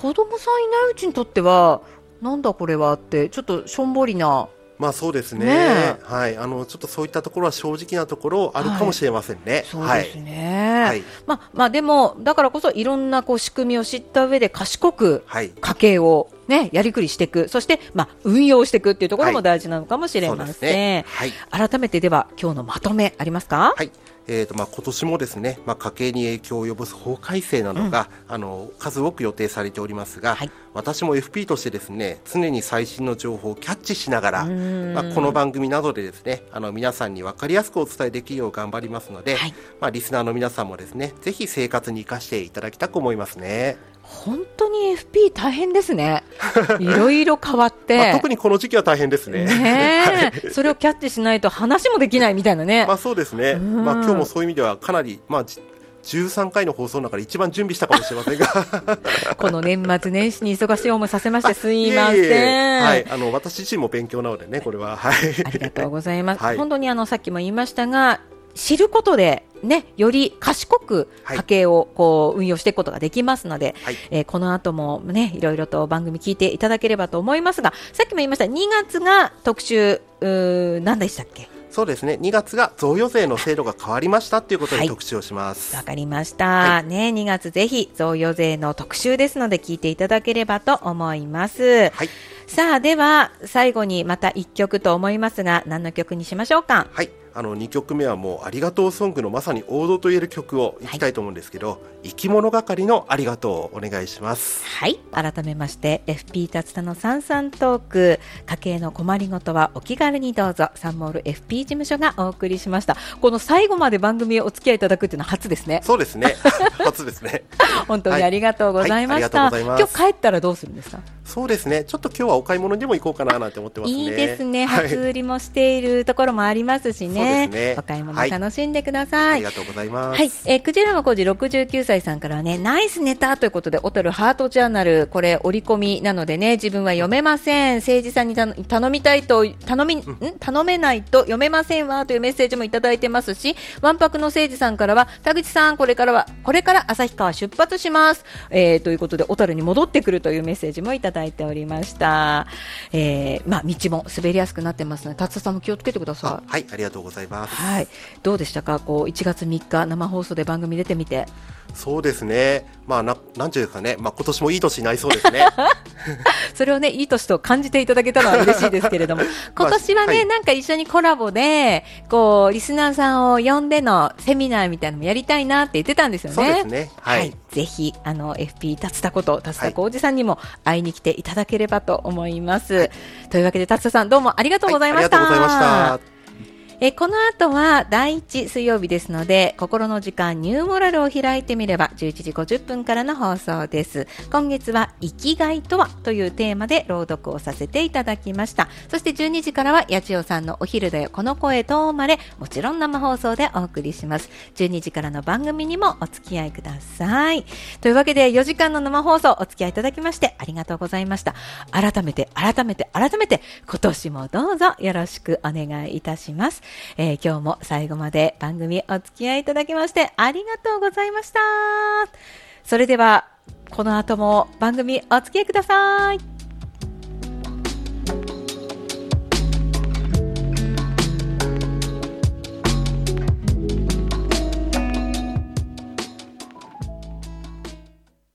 Speaker 1: 子供さんいないうちにとっては、なんだこれはってちょっとしょんぼりな。
Speaker 2: まあそうですね、ね、はい、あのちょっとそういったところは正直なところあるかもしれませんね。はい、
Speaker 1: そうですね。はい、まあまあでもだからこそいろんなこう仕組みを知った上で賢く家計をね、やりくりしていく、そしてまあ運用していくっていうところも大事なのかもしれません。はいね。はい、改めてでは今日のまとめありますか？
Speaker 2: はい。えーとまあ、今年もですね、まあ、家計に影響を及ぼす法改正などが、うん、あの数多く予定されておりますが、はい、私も FP としてですね常に最新の情報をキャッチしながら、まあ、この番組などでですねあの皆さんに分かりやすくお伝えできるよう頑張りますので、はい、まあ、リスナーの皆さんもですねぜひ生活に生かしていただきたく思いますね。
Speaker 1: 本当に FP 大変ですね。いろいろ変わって。ま
Speaker 2: あ、特にこの時期は大変ですね。
Speaker 1: ねはい、それをキャッチしないと話もできないみたいなね。
Speaker 2: まあそうですね。まあ今日もそういう意味ではかなり、まあ13回の放送の中で一番準備したかもしれませんが。
Speaker 1: この年末年始に忙しい思いさせましてすいません。
Speaker 2: はい。あの私自身も勉強なのでねこれは。はい。
Speaker 1: ありがとうございます、はい、本当にあのさっきも言いましたが知ることでね、より賢く家計をこう運用していくことができますので、はい、えー、この後もね、いろいろと番組聞いていただければと思いますが、さっきも言いました、2月が特集、う何でしたっけ？
Speaker 2: そうですね。2月が贈与税の制度が変わりましたということで特集をします。
Speaker 1: わ、はい、かりました。はい、ね、2月ぜひ贈与税の特集ですので聞いていただければと思います。はい。さあ、では最後にまた1曲と思いますが、何の曲にしましょうか？
Speaker 2: はい。あの2曲目はもうありがとうソングのまさに王道と言える曲をいきたいと思うんですけど、はい、生き物係のありがとうをお願いします。
Speaker 1: はい。改めまして FP 達田のさんさんトーク家計の困りごとはお気軽にどうぞ。サンモール FP 事務所がお送りしました。この最後まで番組をお付き合いいただくっていうのは初ですね。
Speaker 2: そうですね。初ですね。
Speaker 1: 本当にありがとうございました、はいはい、今日帰ったらどうするんですか？
Speaker 2: そうですね。ちょっと今日はお買い物にも行こうかななんて思ってますね。
Speaker 1: いいですね。初売りもしているところもありますしね、ね、お買い物楽しんでください、はい、あ
Speaker 2: りがとうございます。はい、
Speaker 1: えー、クジラの工事69歳さんからはねナイスネタということで、小樽ハートジャーナル、これ折り込みなのでね、自分は読めません。政治さんに頼みたいと、頼み、ん。頼めないと読めませんわというメッセージもいただいてますし、わんぱくの政治さんからは、田口さん、これからは、これから旭川出発します。えー、ということで、小樽に戻ってくるというメッセージもいただいておりました。えー、まあ、道も滑りやすくなってますので、達田さんも気をつけてくださ
Speaker 2: い。はい、ありがとうございます。
Speaker 1: はい。どうでしたか？こう、1月3日生放送で番組出てみて。
Speaker 2: そうですね。まあ、な、なんていうかね、まあ、今年もいい年になりそうですね。
Speaker 1: それをね、いい年と感じていただけたのは嬉しいですけれども、今年はね、まあはい、なんか一緒にコラボで、こう、リスナーさんを呼んでのセミナーみたいなのもやりたいなって言ってたんですよね。そう
Speaker 2: ですね。はい。はい、
Speaker 1: ぜひ、あの、FP 達田こと、達田浩二さんにも会いに来ていただければと思います。はい、というわけで、達田さん、どうもありがとうございました。ありがとうございました。えこの後は第1水曜日ですので、心の時間ニューモラルを開いてみれば11時50分からの放送です。今月は生きがいとはというテーマで朗読をさせていただきました。そして12時からは八千代さんのお昼だよこの声と生まれ、もちろん生放送でお送りします。12時からの番組にもお付き合いください。というわけで4時間の生放送お付き合いいただきましてありがとうございました。改めて改めて改めて今年もどうぞよろしくお願いいたします。えー、今日も最後まで番組お付き合いいただきましてありがとうございました。それでは、この後も番組お付き合いください。